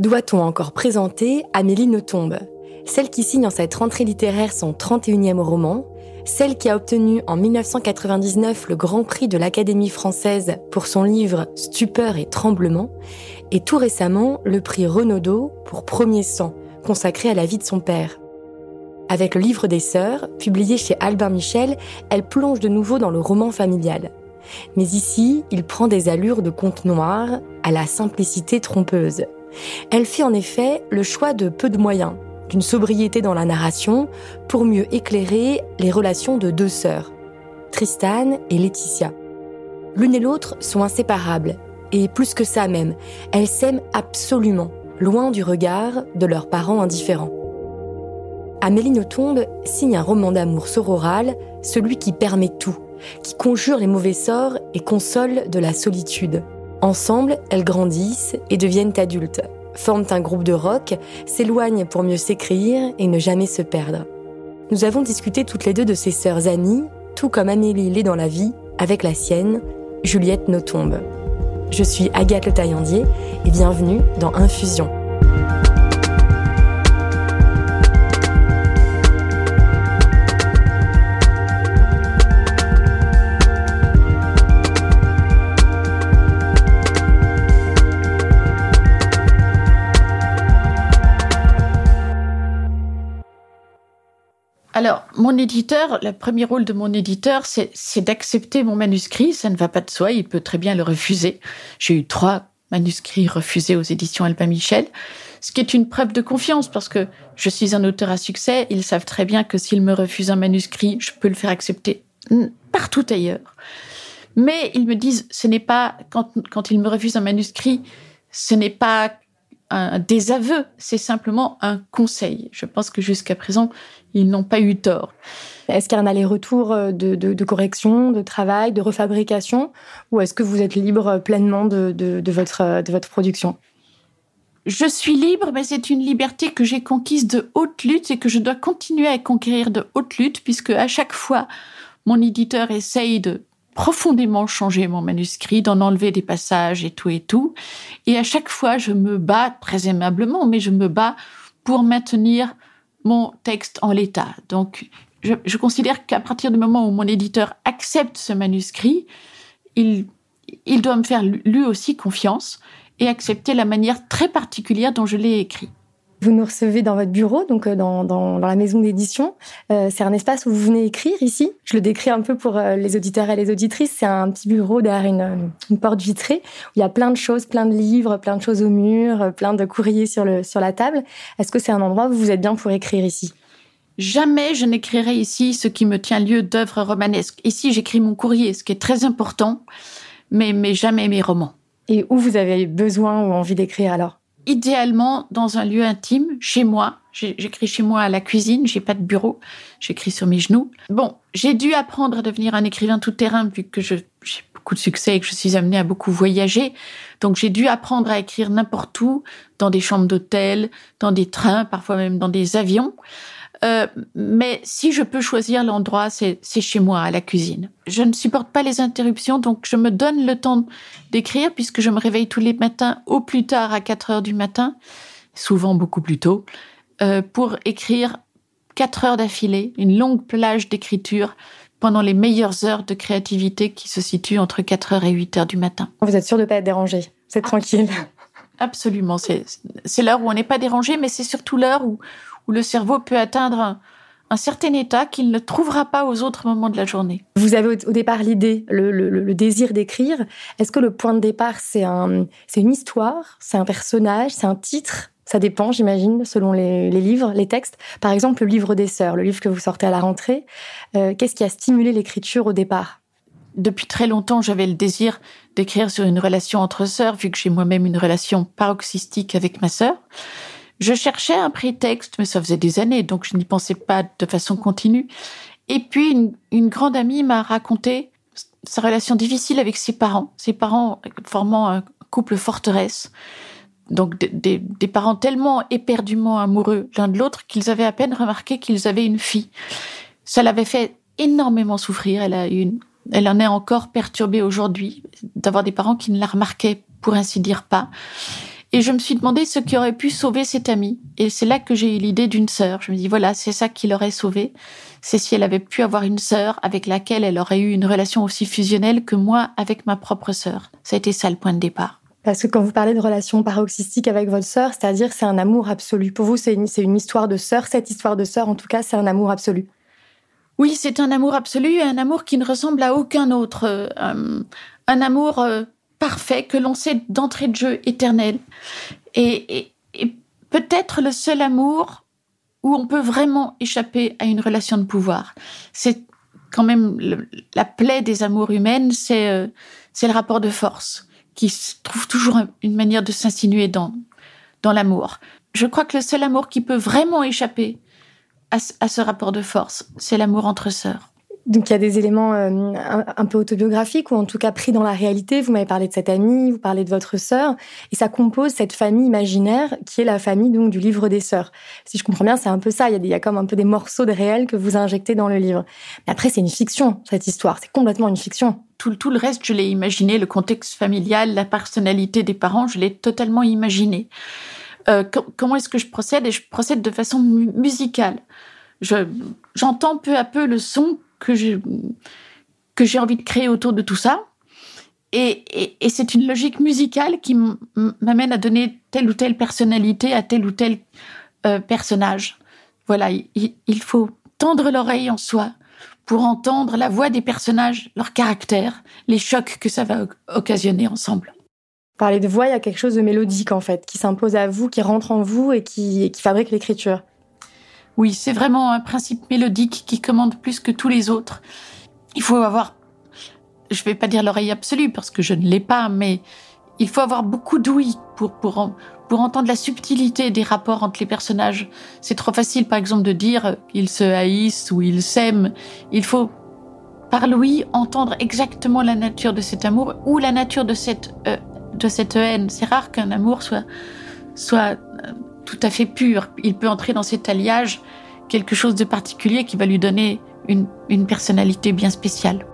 Doit-on encore présenter Amélie Nothomb, celle qui signe en cette rentrée littéraire son 31e roman, celle qui a obtenu en 1999 le Grand Prix de l'Académie française pour son livre Stupeur et tremblement, et tout récemment le prix Renaudot pour Premier sang, consacré à la vie de son père. Avec le livre des sœurs, publié chez Albin Michel, elle plonge de nouveau dans le roman familial. Mais ici, il prend des allures de conte noir à la simplicité trompeuse. Elle fait en effet le choix de peu de moyens, d'une sobriété dans la narration, pour mieux éclairer les relations de deux sœurs, Tristan et Laetitia. L'une et l'autre sont inséparables, et plus que ça même, elles s'aiment absolument, loin du regard de leurs parents indifférents. Amélie Nothomb signe un roman d'amour sororal, celui qui permet tout, qui conjure les mauvais sorts et console de la solitude. Ensemble, elles grandissent et deviennent adultes, forment un groupe de rock, s'éloignent pour mieux s'écrire et ne jamais se perdre. Nous avons discuté toutes les deux de ses sœurs Annie, tout comme Amélie l'est dans la vie, avec la sienne, Juliette Nothomb. Je suis Agathe Le Taillandier et bienvenue dans Infusion. Alors, mon éditeur, le premier rôle de mon éditeur, c'est d'accepter mon manuscrit. Ça ne va pas de soi, il peut très bien le refuser. J'ai eu trois manuscrits refusés aux éditions Albin Michel, ce qui est une preuve de confiance parce que je suis un auteur à succès. Ils savent très bien que s'ils me refusent un manuscrit, je peux le faire accepter partout ailleurs. Mais ils me disent, ce n'est pas, quand, quand ils me refusent un manuscrit, ce n'est pas un désaveu, c'est simplement un conseil. Je pense que jusqu'à présent, ils n'ont pas eu tort. Est-ce qu'il y a un aller-retour euh, de, correction, de travail, de refabrication, ou est-ce que vous êtes libre pleinement de, votre, de votre production? Je suis libre, mais c'est une liberté que j'ai conquise de haute lutte et que je dois continuer à conquérir de haute lutte, puisque à chaque fois, mon éditeur essaye de profondément changer mon manuscrit, d'en enlever des passages et tout et tout. Et à chaque fois, je me bats très aimablement, mais je me bats pour maintenir mon texte en l'état. Donc, je, considère qu'à partir du moment où mon éditeur accepte ce manuscrit, il, doit me faire lui aussi confiance et accepter la manière très particulière dont je l'ai écrit. Vous nous recevez dans votre bureau, donc euh, dans, dans, dans la maison d'édition. Euh, c'est un espace où vous venez écrire ici. Je le décris un peu pour euh, les auditeurs et les auditrices. C'est un petit bureau derrière une, une, porte vitrée où il y a plein de choses, plein de livres, plein de choses au mur, plein de courriers sur, le, sur la table. Est-ce que c'est un endroit où vous êtes bien pour écrire ici? Jamais je n'écrirai ici ce qui me tient lieu d'œuvres romanesques. Ici, j'écris mon courrier, ce qui est très important, mais, mais jamais mes romans. Et où vous avez besoin ou envie d'écrire alors? Idéalement dans un lieu intime, chez moi. J'écris chez moi à la cuisine, j'ai pas de bureau, j'écris sur mes genoux. Bon, j'ai dû apprendre à devenir un écrivain tout terrain vu que j'ai beaucoup de succès et que je suis amenée à beaucoup voyager. Donc j'ai dû apprendre à écrire n'importe où, dans des chambres d'hôtel, dans des trains, parfois même dans des avions. Euh, mais si je peux choisir l'endroit, c'est chez moi, à la cuisine. Je ne supporte pas les interruptions, donc je me donne le temps d'écrire puisque je me réveille tous les matins au plus tard à 4 heures du matin, souvent beaucoup plus tôt, euh, pour écrire 4 heures d'affilée, une longue plage d'écriture pendant les meilleures heures de créativité qui se situent entre 4 heures et 8 heures du matin. Vous êtes sûr de ne pas être dérangé? C'est tranquille. Absolument. C'est l'heure où on n'est pas dérangé, mais c'est surtout l'heure où, où le cerveau peut atteindre un, certain état qu'il ne trouvera pas aux autres moments de la journée. Vous avez au, départ l'idée, le, désir d'écrire. Est-ce que le point de départ, c'est un, une histoire, c'est un personnage, c'est un titre? Ça dépend, j'imagine, selon les, livres, les textes. Par exemple, le livre des sœurs, le livre que vous sortez à la rentrée. Euh, qu'est-ce qui a stimulé l'écriture au départ? Depuis très longtemps, j'avais le désir d'écrire sur une relation entre sœurs, vu que j'ai moi-même une relation paroxystique avec ma sœur. Je cherchais un prétexte, mais ça faisait des années, donc je n'y pensais pas de façon continue. Et puis, une, grande amie m'a raconté sa relation difficile avec ses parents, ses parents formant un couple forteresse. Donc des, parents tellement éperdument amoureux l'un de l'autre qu'ils avaient à peine remarqué qu'ils avaient une fille. Ça l'avait fait énormément souffrir. Elle a une, elle en est encore perturbée aujourd'hui d'avoir des parents qui ne la remarquaient pour ainsi dire pas. Et je me suis demandé ce qui aurait pu sauver cette amie. Et c'est là que j'ai eu l'idée d'une sœur. Je me dis, voilà, c'est ça qui l'aurait sauvée. C'est si elle avait pu avoir une sœur avec laquelle elle aurait eu une relation aussi fusionnelle que moi avec ma propre sœur. Ça a été ça le point de départ. Parce que quand vous parlez de relation paroxystique avec votre sœur, c'est-à-dire c'est un amour absolu. Pour vous, c'est une, une histoire de sœur. Cette histoire de sœur, en tout cas, c'est un amour absolu. Oui, c'est un amour absolu, un amour qui ne ressemble à aucun autre. Euh, un amour euh, parfait que l'on sait d'entrée de jeu éternel. Et, peut-être le seul amour où on peut vraiment échapper à une relation de pouvoir. C'est quand même la plaie des amours humaines, c'est euh, le rapport de force qui trouve toujours une manière de s'insinuer dans dans l'amour. Je crois que le seul amour qui peut vraiment échapper à, à ce rapport de force, c'est l'amour entre sœurs. Donc il y a des éléments euh, un, peu autobiographiques ou en tout cas pris dans la réalité. Vous m'avez parlé de cette amie, vous parlez de votre sœur, et ça compose cette famille imaginaire qui est la famille donc du livre des sœurs. Si je comprends bien, c'est un peu ça. Il y, a comme un peu des morceaux de réel que vous injectez dans le livre. Mais après, c'est une fiction cette histoire. C'est complètement une fiction. Tout, tout le reste, je l'ai imaginé. Le contexte familial, la personnalité des parents, je l'ai totalement imaginé. Euh, comment est-ce que je procède? Et je procède de façon musicale. J'entends peu à peu le son que j'ai que j'ai envie de créer autour de tout ça. Et, c'est une logique musicale qui m'amène à donner telle ou telle personnalité à tel ou tel euh, personnage. Voilà, il, faut tendre l'oreille en soi pour entendre la voix des personnages, leur caractère, les chocs que ça va occasionner ensemble. Parler de voix, il y a quelque chose de mélodique en fait, qui s'impose à vous, qui rentre en vous et qui fabrique l'écriture. Oui, c'est vraiment un principe mélodique qui commande plus que tous les autres. Il faut avoir, je vais pas dire l'oreille absolue parce que je ne l'ai pas, mais il faut avoir beaucoup d'ouïe pour, pour, pour entendre la subtilité des rapports entre les personnages. C'est trop facile, par exemple, de dire ils se haïssent ou ils s'aiment. Il faut, par l'ouïe, entendre exactement la nature de cet amour ou la nature de cette, euh, de cette haine. C'est rare qu'un amour soit, soit euh, tout à fait pur. Il peut entrer dans cet alliage quelque chose de particulier qui va lui donner une, une personnalité bien spéciale.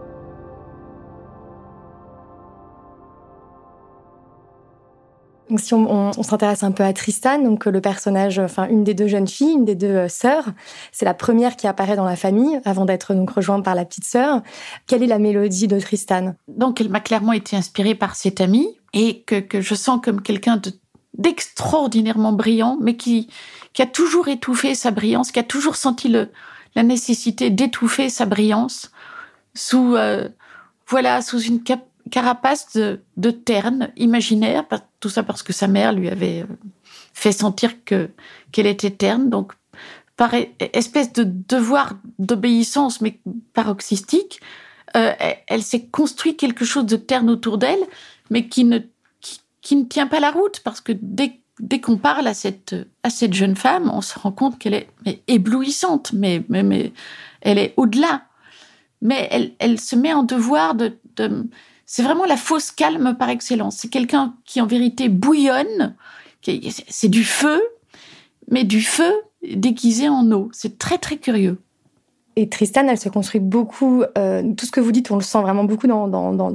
Donc, si on, on, s'intéresse un peu à Tristan, donc le personnage, enfin une des deux jeunes filles, une des deux euh, sœurs, c'est la première qui apparaît dans la famille avant d'être donc rejointe par la petite sœur. Quelle est la mélodie de Tristan? Donc, elle m'a clairement été inspirée par cette amie et que, que je sens comme quelqu'un de d'extraordinairement brillant, mais qui, qui a toujours étouffé sa brillance, qui a toujours senti le, la nécessité d'étouffer sa brillance sous, euh, voilà, sous une carapace de, de, terne imaginaire, tout ça parce que sa mère lui avait euh, fait sentir que qu'elle était terne, donc par e-, espèce de devoir d'obéissance, mais paroxystique, euh, elle, elle s'est construit quelque chose de terne autour d'elle, mais qui ne qui ne tient pas la route parce que dès, dès qu'on parle à cette, à cette jeune femme, on se rend compte qu'elle est éblouissante, mais, mais, mais elle est au-delà. Mais elle, elle se met en devoir de, de c'est vraiment la fausse calme par excellence. C'est quelqu'un qui en vérité bouillonne, c'est du feu, mais du feu déguisé en eau. C'est très très curieux. Et Tristan, elle se construit beaucoup. Euh, tout ce que vous dites, on le sent vraiment beaucoup dans,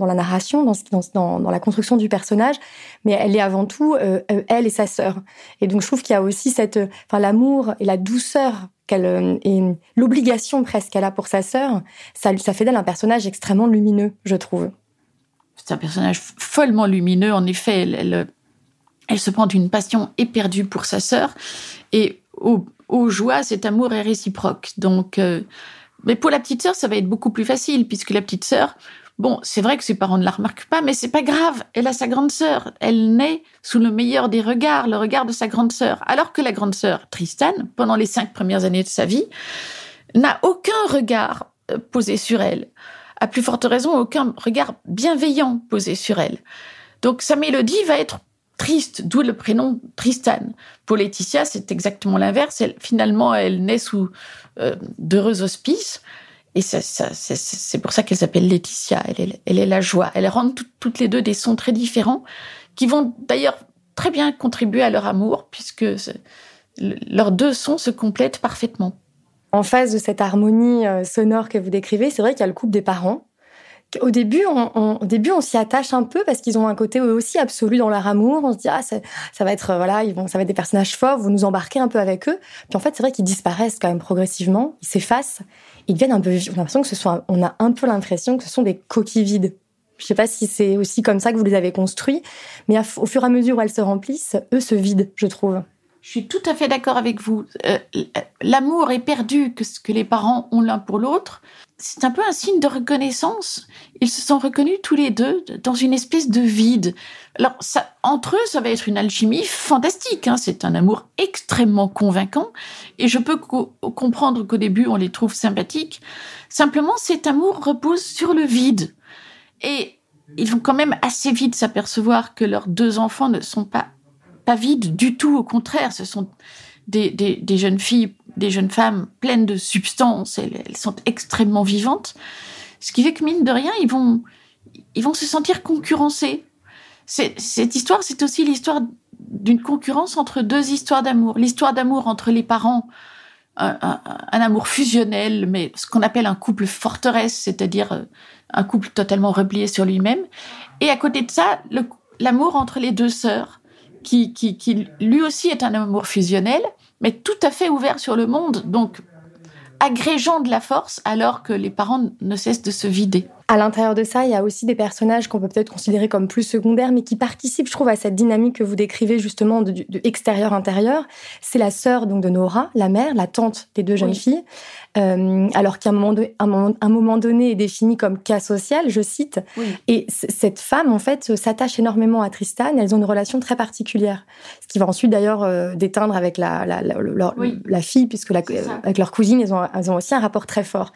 la narration, dans, la construction du personnage. Mais elle est avant tout euh, euh, elle et sa sœur. Et donc je trouve qu'il y a aussi cette, enfin l'amour et la douceur qu'elle et l'obligation presque qu'elle a pour sa sœur. Ça, fait d'elle un personnage extrêmement lumineux, je trouve. C'est un personnage follement lumineux. En effet, elle, elle, elle se prend d'une passion éperdue pour sa sœur. Et au, aux joies, cet amour est réciproque. Donc, euh, mais pour la petite sœur, ça va être beaucoup plus facile puisque la petite sœur, bon, c'est vrai que ses parents ne la remarquent pas, mais c'est pas grave. Elle a sa grande sœur. Elle naît sous le meilleur des regards, le regard de sa grande sœur. Alors que la grande sœur, Tristan, pendant les cinq premières années de sa vie, n'a aucun regard euh, posé sur elle. À plus forte raison, aucun regard bienveillant posé sur elle. Donc sa mélodie va être triste, d'où le prénom Tristan. Pour Laetitia, c'est exactement l'inverse. finalement, elle naît sous euh, d'heureux auspices. Et c'est pour ça qu'elle s'appelle Laetitia. Elle est, la joie. Elles rendent toutes les deux des sons très différents, qui vont d'ailleurs très bien contribuer à leur amour, puisque leurs deux sons se complètent parfaitement. En face de cette harmonie euh, sonore que vous décrivez, c'est vrai qu'il y a le couple des parents, au début, on, au début, on s'y attache un peu parce qu'ils ont un côté aussi absolu dans leur amour. On se dit ah ça, ça va être voilà, ils vont, ça va être des personnages forts. Vous nous embarquez un peu avec eux. Puis en fait, c'est vrai qu'ils disparaissent quand même progressivement. Ils s'effacent. Ils deviennent un peu. On a l'impression que ce soit, on a un peu l'impression que ce sont des coquilles vides. Je sais pas si c'est aussi comme ça que vous les avez construits, mais au fur et à mesure où elles se remplissent, eux se vident, je trouve. Je suis tout à fait d'accord avec vous. Euh, l'amour est perdu que que les parents ont l'un pour l'autre. C'est un peu un signe de reconnaissance. Ils se sont reconnus tous les deux dans une espèce de vide. Alors, entre eux, ça va être une alchimie fantastique. Hein. C'est un amour extrêmement convaincant. Et je peux comprendre qu'au début, on les trouve sympathiques. Simplement, cet amour repose sur le vide. Et ils vont quand même assez vite s'apercevoir que leurs deux enfants ne sont pas pas vides du tout, au contraire, ce sont des, jeunes filles, des jeunes femmes pleines de substance, elles, elles, sont extrêmement vivantes, ce qui fait que mine de rien, ils vont, ils vont se sentir concurrencés. Cette histoire, c'est aussi l'histoire d'une concurrence entre deux histoires d'amour. L'histoire d'amour entre les parents, un, un, amour fusionnel, mais ce qu'on appelle un couple forteresse, c'est-à-dire euh, un couple totalement replié sur lui-même. Et à côté de ça, l'amour entre les deux sœurs, qui, lui aussi est un amour fusionnel, mais tout à fait ouvert sur le monde, donc agrégeant de la force alors que les parents ne cessent de se vider. À l'intérieur de ça, il y a aussi des personnages qu'on peut peut-être considérer comme plus secondaires, mais qui participent, je trouve, à cette dynamique que vous décrivez justement de, de extérieur-intérieur. C'est la sœur donc de Nora, la mère, la tante des deux jeunes filles, euh, alors qu'à un moment, un, moment, donné est défini comme cas social, je cite. Et cette femme, en fait, s'attache énormément à Tristan. Elles ont une relation très particulière, ce qui va ensuite d'ailleurs euh, déteindre avec la, la, la, la fille, puisque avec leur cousine, elles ont, elles ont aussi un rapport très fort.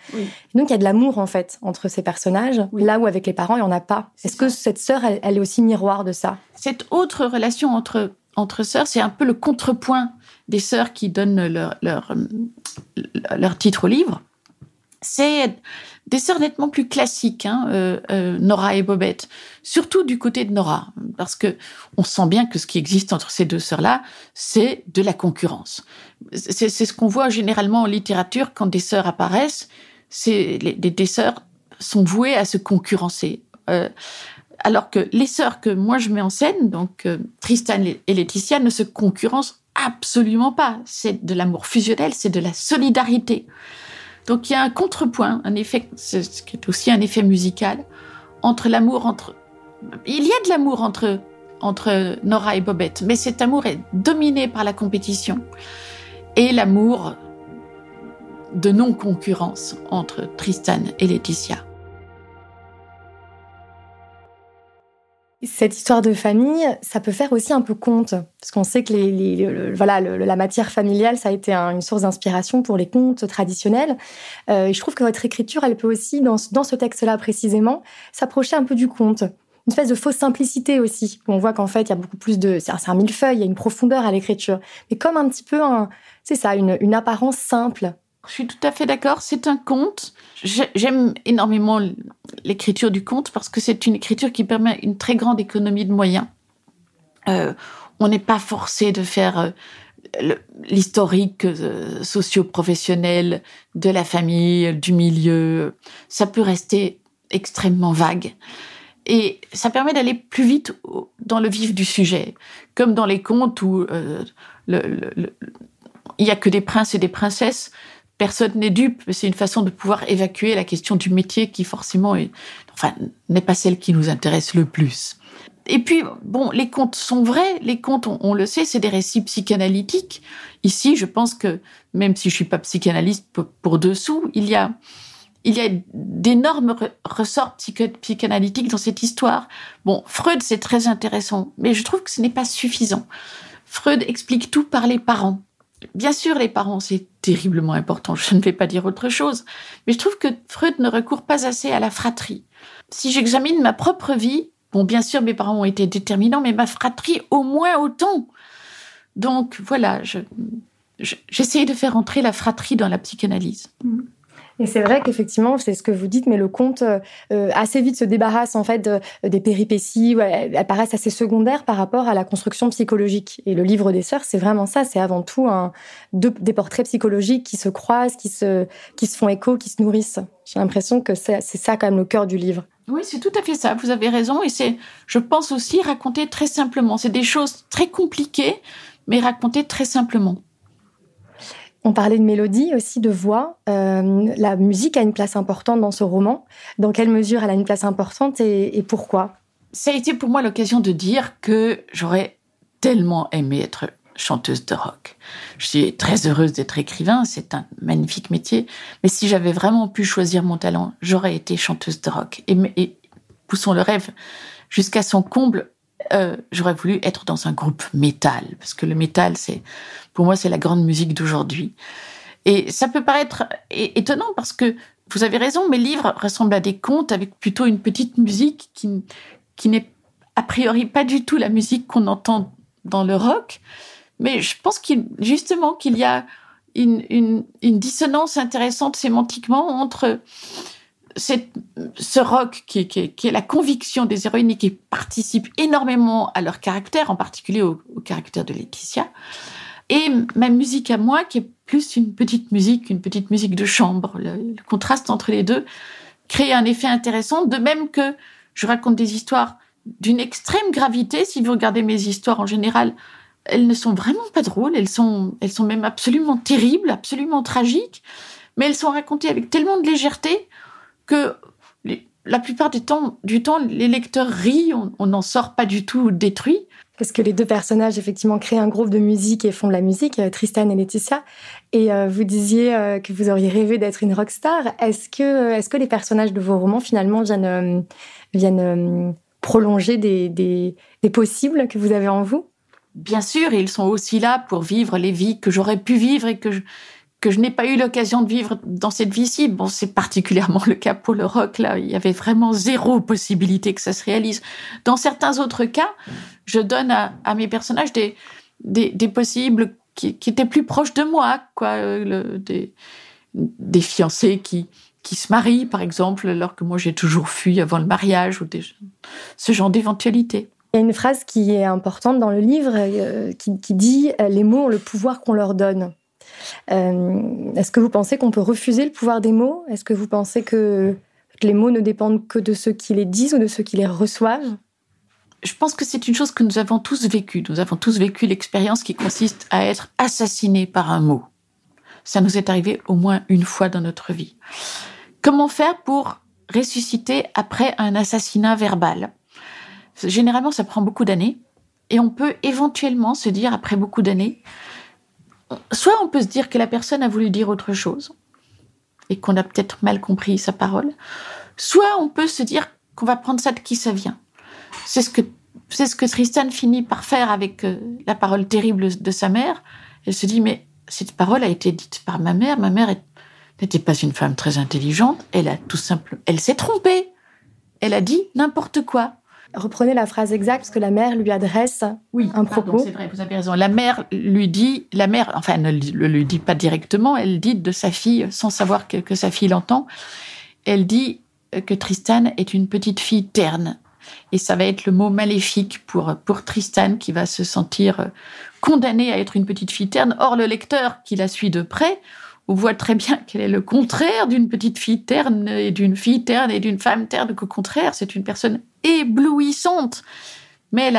Donc il y a de l'amour en fait entre ces personnages là où avec les parents, il n'y en a pas. Est-ce que cette sœur, elle, est aussi miroir de ça? Cette autre relation entre, entre sœurs, c'est un peu le contrepoint des sœurs qui donnent leur, leur, leur titre au livre. C'est des sœurs nettement plus classiques, hein, euh, euh, Nora et Bobette, surtout du côté de Nora, parce que on sent bien que ce qui existe entre ces deux sœurs-là, c'est de la concurrence. C'est ce qu'on voit généralement en littérature quand des sœurs apparaissent, c'est des, des sœurs sont vouées à se concurrencer. Euh, alors que les sœurs que moi je mets en scène, donc euh, Tristan et Laetitia, ne se concurrencent absolument pas. C'est de l'amour fusionnel, c'est de la solidarité. Donc il y a un contrepoint, un effet, ce qui est aussi un effet musical, entre l'amour entre. Il y a de l'amour entre entre Nora et Bobette, mais cet amour est dominé par la compétition et l'amour de non-concurrence entre Tristan et Laetitia. Cette histoire de famille, ça peut faire aussi un peu conte, parce qu'on sait que les, voilà, la matière familiale, ça a été une source d'inspiration pour les contes traditionnels. Euh, et je trouve que votre écriture, elle peut aussi, dans, dans ce texte-là précisément, s'approcher un peu du conte. Une espèce de fausse simplicité aussi. On voit qu'en fait, il y a beaucoup plus de... C'est un millefeuille, il y a une profondeur à l'écriture. Mais comme un petit peu, c'est ça, une, une apparence simple je suis tout à fait d'accord. C'est un conte. J'aime énormément l'écriture du conte parce que c'est une écriture qui permet une très grande économie de moyens. Euh, on n'est pas forcé de faire euh, l'historique euh, socio-professionnel de la famille, du milieu. Ça peut rester extrêmement vague. Et ça permet d'aller plus vite dans le vif du sujet, comme dans les contes où il n'y a que des princes et des princesses personne n'est dupe, c'est une façon de pouvoir évacuer la question du métier qui forcément enfin, n'est pas celle qui nous intéresse le plus. Et puis, bon, les contes sont vrais, les contes, on, le sait, c'est des récits psychanalytiques. Ici, je pense que, même si je suis pas psychanalyste pour, dessous, il y a, il y a d'énormes ressorts psychanalytiques dans cette histoire. Bon, Freud, c'est très intéressant, mais je trouve que ce n'est pas suffisant. Freud explique tout par les parents. Bien sûr, les parents, c'est terriblement important, je ne vais pas dire autre chose, mais je trouve que Freud ne recourt pas assez à la fratrie. Si j'examine ma propre vie, bon, bien sûr, mes parents ont été déterminants, mais ma fratrie au moins autant. Donc voilà, j'essaye de faire entrer la fratrie dans la psychanalyse. Mmh. Et c'est vrai qu'effectivement, c'est ce que vous dites, mais le conte euh, assez vite se débarrasse en fait des péripéties. Ouais, elles paraissent assez secondaires par rapport à la construction psychologique. Et le livre des sœurs, c'est vraiment ça. C'est avant tout des portraits psychologiques qui se croisent, qui se, qui se font écho, qui se nourrissent. J'ai l'impression que c'est ça quand même le cœur du livre. Oui, c'est tout à fait ça. Vous avez raison. Et c'est, je pense aussi, raconter très simplement. C'est des choses très compliquées, mais racontées très simplement. On parlait de mélodie, aussi de voix. Euh, la musique a une place importante dans ce roman. Dans quelle mesure elle a une place importante et, pourquoi? Ça a été pour moi l'occasion de dire que j'aurais tellement aimé être chanteuse de rock. Je suis très heureuse d'être écrivain, c'est un magnifique métier, mais si j'avais vraiment pu choisir mon talent, j'aurais été chanteuse de rock. Et, et poussons le rêve jusqu'à son comble, euh, j'aurais voulu être dans un groupe métal, parce que le métal, c'est, pour moi, c'est la grande musique d'aujourd'hui. Et ça peut paraître étonnant parce que vous avez raison, mes livres ressemblent à des contes avec plutôt une petite musique qui, qui n'est a priori pas du tout la musique qu'on entend dans le rock. Mais je pense qu'il, justement qu'il y a une, une, une, dissonance intéressante sémantiquement entre ce rock qui, est la conviction des héroïnes et qui participe énormément à leur caractère, en particulier au, caractère de Laetitia, et ma musique à moi qui est plus une petite musique, une petite musique de chambre. Le, contraste entre les deux crée un effet intéressant, de même que je raconte des histoires d'une extrême gravité. Si vous regardez mes histoires en général, elles ne sont vraiment pas drôles, elles sont, elles sont même absolument terribles, absolument tragiques, mais elles sont racontées avec tellement de légèreté que la plupart du temps, du temps, les lecteurs rient, on n'en sort pas du tout détruit. Parce que les deux personnages, effectivement, créent un groupe de musique et font de la musique, euh, Tristan et Laetitia. Et euh, vous disiez euh, que vous auriez rêvé d'être une rockstar. Est-ce que, est que les personnages de vos romans, finalement, viennent, viennent prolonger des, des, des possibles que vous avez en vous? Bien sûr, ils sont aussi là pour vivre les vies que j'aurais pu vivre et que je, que je n'ai pas eu l'occasion de vivre dans cette vie-ci. Bon, c'est particulièrement le cas pour le rock. Là, il y avait vraiment zéro possibilité que ça se réalise. Dans certains autres cas, je donne à, mes personnages des, des, possibles qui, étaient plus proches de moi, quoi. Euh, des, des fiancés qui, qui se marient, par exemple, alors que moi j'ai toujours fui avant le mariage ou ce genre d'éventualité. Il y a une phrase qui est importante dans le livre euh, qui, qui, dit euh, Les mots ont le pouvoir qu'on leur donne. Euh, est-ce que vous pensez qu'on peut refuser le pouvoir des mots? Est-ce que vous pensez que les mots ne dépendent que de ceux qui les disent ou de ceux qui les reçoivent? Je pense que c'est une chose que nous avons tous vécue. Nous avons tous vécu l'expérience qui consiste à être assassiné par un mot. Ça nous est arrivé au moins une fois dans notre vie. Comment faire pour ressusciter après un assassinat verbal? Généralement, ça prend beaucoup d'années. Et on peut éventuellement se dire, après beaucoup d'années, soit on peut se dire que la personne a voulu dire autre chose et qu'on a peut-être mal compris sa parole, soit on peut se dire qu'on va prendre ça de qui ça vient. C'est ce que c'est ce que Tristan finit par faire avec euh, la parole terrible de sa mère. Elle se dit mais cette parole a été dite par ma mère. Ma mère n'était pas une femme très intelligente. Elle a tout simplement, elle s'est trompée. Elle a dit n'importe quoi. Reprenez la phrase exacte parce que la mère lui adresse oui, un propos. C'est vrai, vous avez raison. La mère lui dit, la mère, enfin, elle ne le lui dit pas directement, elle dit de sa fille, sans savoir que, que sa fille l'entend, elle dit que Tristan est une petite fille terne. Et ça va être le mot maléfique pour, pour Tristan qui va se sentir condamné à être une petite fille terne. Or, le lecteur qui la suit de près on voit très bien qu'elle est le contraire d'une petite fille terne et d'une fille terne et d'une femme terne, qu'au contraire, c'est une personne éblouissante. Mais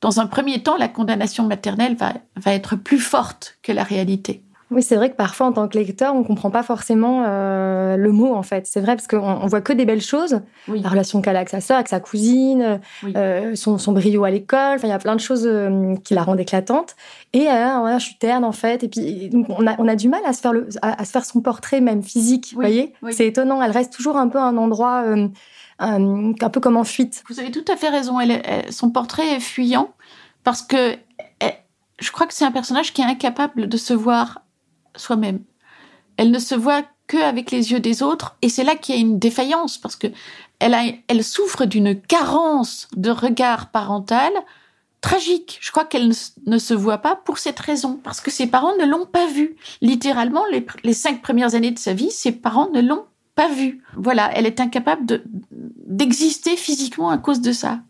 dans un premier temps, la condamnation maternelle va, va être plus forte que la réalité. Oui, c'est vrai que parfois, en tant que lecteur, on ne comprend pas forcément euh, le mot, en fait. C'est vrai, parce qu'on on voit que des belles choses. La relation qu'elle a avec sa sœur, avec sa cousine, euh, son, son, brio à l'école. Enfin, il y a plein de choses euh, qui la rendent éclatante. Et je suis terne, en fait. Et puis, on, a, on a du mal à se faire, le, à, se faire son portrait, même physique. Vous voyez C'est étonnant. Elle reste toujours un peu un endroit un, peu comme en fuite. Vous avez tout à fait raison. Elle, son portrait est fuyant parce que je crois que c'est un personnage qui est incapable de se voir soi-même. Elle ne se voit qu'avec les yeux des autres, et c'est là qu'il y a une défaillance, parce que elle, elle souffre d'une carence de regard parental tragique. Je crois qu'elle ne, se voit pas pour cette raison, parce que ses parents ne l'ont pas vue. Littéralement, les, cinq premières années de sa vie, ses parents ne l'ont pas vue. Voilà, elle est incapable d'exister physiquement à cause de ça.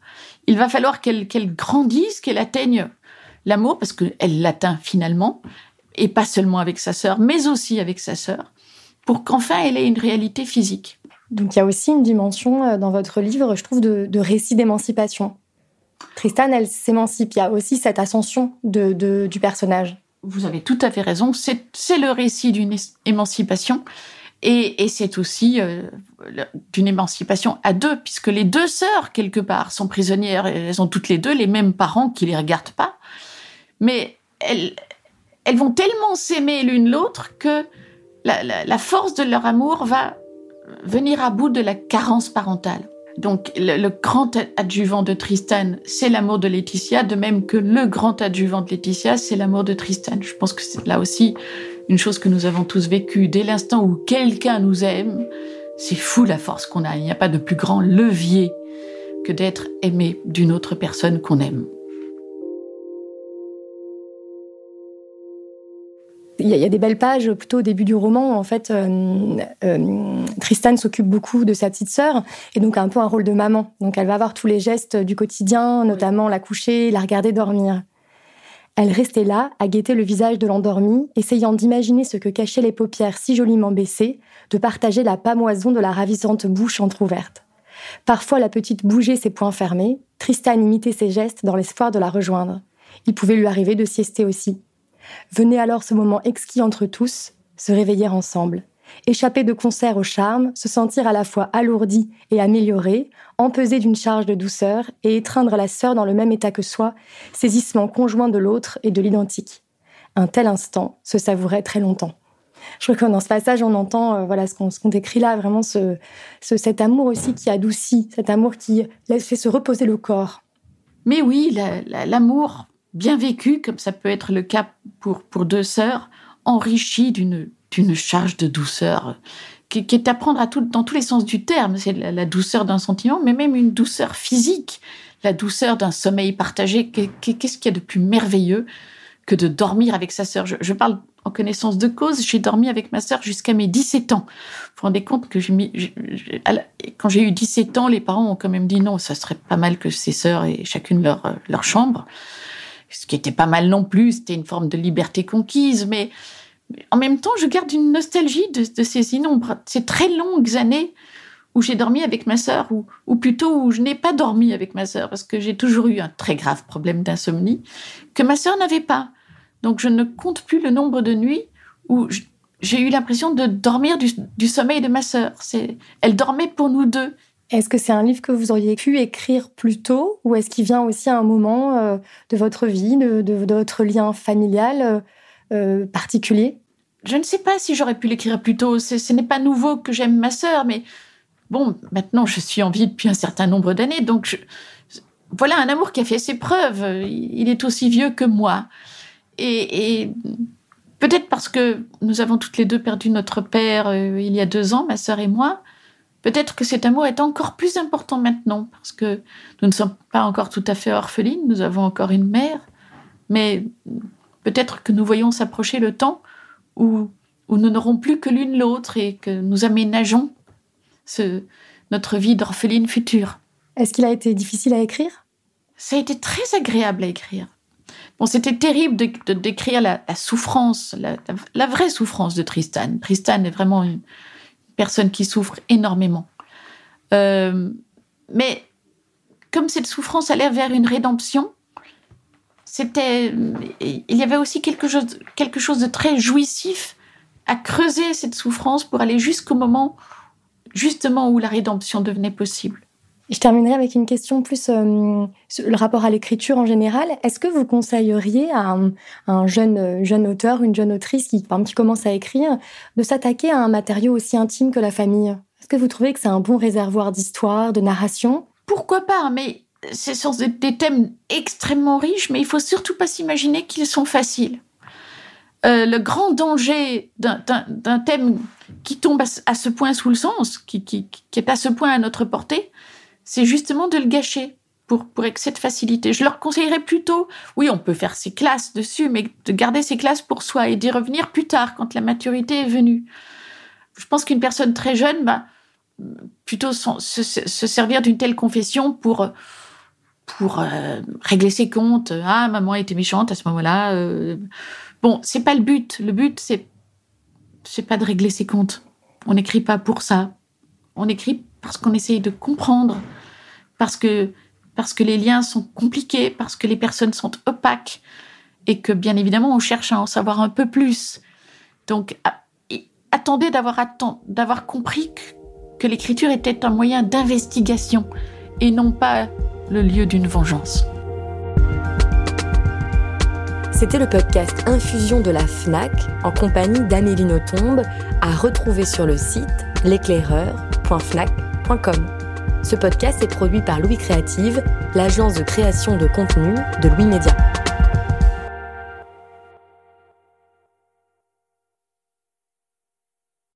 Il va falloir qu'elle grandisse, qu'elle atteigne l'amour, parce qu'elle l'atteint finalement, et pas seulement avec sa sœur, mais aussi avec sa sœur, pour qu'enfin elle ait une réalité physique. Donc il y a aussi une dimension euh, dans votre livre, je trouve, de, récit d'émancipation. Tristan, elle s'émancipe. Il y a aussi cette ascension de, du personnage. Vous avez tout à fait raison. C'est le récit d'une émancipation. Et, c'est aussi euh, d'une émancipation à deux, puisque les deux sœurs, quelque part, sont prisonnières. Elles ont toutes les deux les mêmes parents qui les regardent pas. Mais elles, elles vont tellement s'aimer l'une l'autre que la, force de leur amour va venir à bout de la carence parentale. Donc le, grand adjuvant de Tristan, c'est l'amour de Laetitia, de même que le grand adjuvant de Laetitia, c'est l'amour de Tristan. Je pense que là aussi une chose que nous avons tous vécue. Dès l'instant où quelqu'un nous aime, c'est fou la force qu'on a. Il n'y a pas de plus grand levier que d'être aimé d'une autre personne qu'on aime. il y, a des belles pages plutôt au début du roman. En fait, euh, euh, Tristan s'occupe beaucoup de sa petite sœur et donc a un peu un rôle de maman. Donc elle va avoir tous les gestes du quotidien, notamment la coucher, la regarder dormir. Elle restait là, à guetter le visage de l'endormi, essayant d'imaginer ce que cachaient les paupières si joliment baissées, de partager la pâmoison de la ravissante bouche entr'ouverte. Parfois, la petite bougeait ses poings fermés. Tristan imitait ses gestes dans l'espoir de la rejoindre. Il pouvait lui arriver de siester aussi. Venait alors ce moment exquis entre tous, se réveiller ensemble, échapper de concert au charme, se sentir à la fois alourdi et amélioré, empesé d'une charge de douceur et étreindre la sœur dans le même état que soi, saisissement conjoint de l'autre et de l'identique. Un tel instant se savourait très longtemps. Je crois que dans ce passage, on entend euh, voilà ce qu'on décrit là, vraiment ce, cet amour aussi qui adoucit, cet amour qui laisse fait se reposer le corps. Mais oui, l'amour bien vécu, comme ça peut être le cas pour, pour deux sœurs, enrichi d'une d'une charge de douceur qui, est à prendre dans tous les sens du terme. C'est la, douceur d'un sentiment, mais même une douceur physique, la douceur d'un sommeil partagé. Qu'est-ce qu'il y a de plus merveilleux que de dormir avec sa sœur? Je, parle en connaissance de cause. J'ai dormi avec ma sœur jusqu'à mes 17 ans. Vous vous rendez compte que j'ai mis, quand j'ai eu 17 ans, les parents ont quand même dit non, ça serait pas mal que ses sœurs aient chacune leur, leur chambre ce qui était pas mal non plus, c'était une forme de liberté conquise, mais en même temps, je garde une nostalgie de, ces innombrables, ces très longues années où j'ai dormi avec ma sœur, ou, plutôt où je n'ai pas dormi avec ma sœur, parce que j'ai toujours eu un très grave problème d'insomnie, que ma sœur n'avait pas. Donc je ne compte plus le nombre de nuits où j'ai eu l'impression de dormir du, du sommeil de ma sœur. Elle dormait pour nous deux. Est-ce que c'est un livre que vous auriez pu écrire plus tôt ou est-ce qu'il vient aussi à un moment euh, de votre vie, de, votre lien familial euh, euh, particulier? Je ne sais pas si j'aurais pu l'écrire plus tôt. Ce n'est pas nouveau que j'aime ma sœur, mais bon, maintenant je suis en vie depuis un certain nombre d'années, donc voilà un amour qui a fait ses preuves. Il est aussi vieux que moi. Et, et peut-être parce que nous avons toutes les deux perdu notre père il y a deux ans, ma sœur et moi. Peut-être que cet amour est encore plus important maintenant, parce que nous ne sommes pas encore tout à fait orphelines, nous avons encore une mère, mais peut-être que nous voyons s'approcher le temps où, où nous n'aurons plus que l'une l'autre et que nous aménageons ce, notre vie d'orpheline future. Est-ce qu'il a été difficile à écrire? Ça a été très agréable à écrire. Bon, c'était terrible de, décrire la, souffrance, la, la, vraie souffrance de Tristan. Tristan est vraiment une, personne qui souffre énormément. Euh, mais comme cette souffrance allait vers une rédemption, c'était, il y avait aussi quelque chose, quelque chose de très jouissif à creuser cette souffrance pour aller jusqu'au moment, justement, où la rédemption devenait possible. Je terminerai avec une question plus euh, sur le rapport à l'écriture en général. Est-ce que vous conseilleriez à un, jeune, jeune auteur, une jeune autrice qui, qui commence à écrire, de s'attaquer à un matériau aussi intime que la famille? Est-ce que vous trouvez que c'est un bon réservoir d'histoire, de narration? Pourquoi pas Mais ce sont des thèmes extrêmement riches, mais il faut surtout pas s'imaginer qu'ils sont faciles. Euh, le grand danger d'un thème qui tombe à, ce point sous le sens, qui, est à ce point à notre portée, c'est justement de le gâcher pour, pour excès de facilité. Je leur conseillerais plutôt, oui, on peut faire ses classes dessus, mais de garder ses classes pour soi et d'y revenir plus tard, quand la maturité est venue. Je pense qu'une personne très jeune, bah, plutôt se, servir d'une telle confession pour pour euh, régler ses comptes. Ah, maman était méchante à ce moment-là. Euh. Bon, c'est pas le but. Le but, c'est c'est pas de régler ses comptes. On n'écrit pas pour ça. On écrit parce qu'on essaye de comprendre, parce que, parce que les liens sont compliqués, parce que les personnes sont opaques et que bien évidemment on cherche à en savoir un peu plus. Donc attendez d'avoir d'avoir compris que l'écriture était un moyen d'investigation et non pas le lieu d'une vengeance. C'était le podcast Infusion de la FNAC en compagnie d'Amélie Nothomb à retrouver sur le site l'éclaireur.fnac.com. Ce podcast est produit par Louis Créative, l'agence de création de contenu de Louis Média.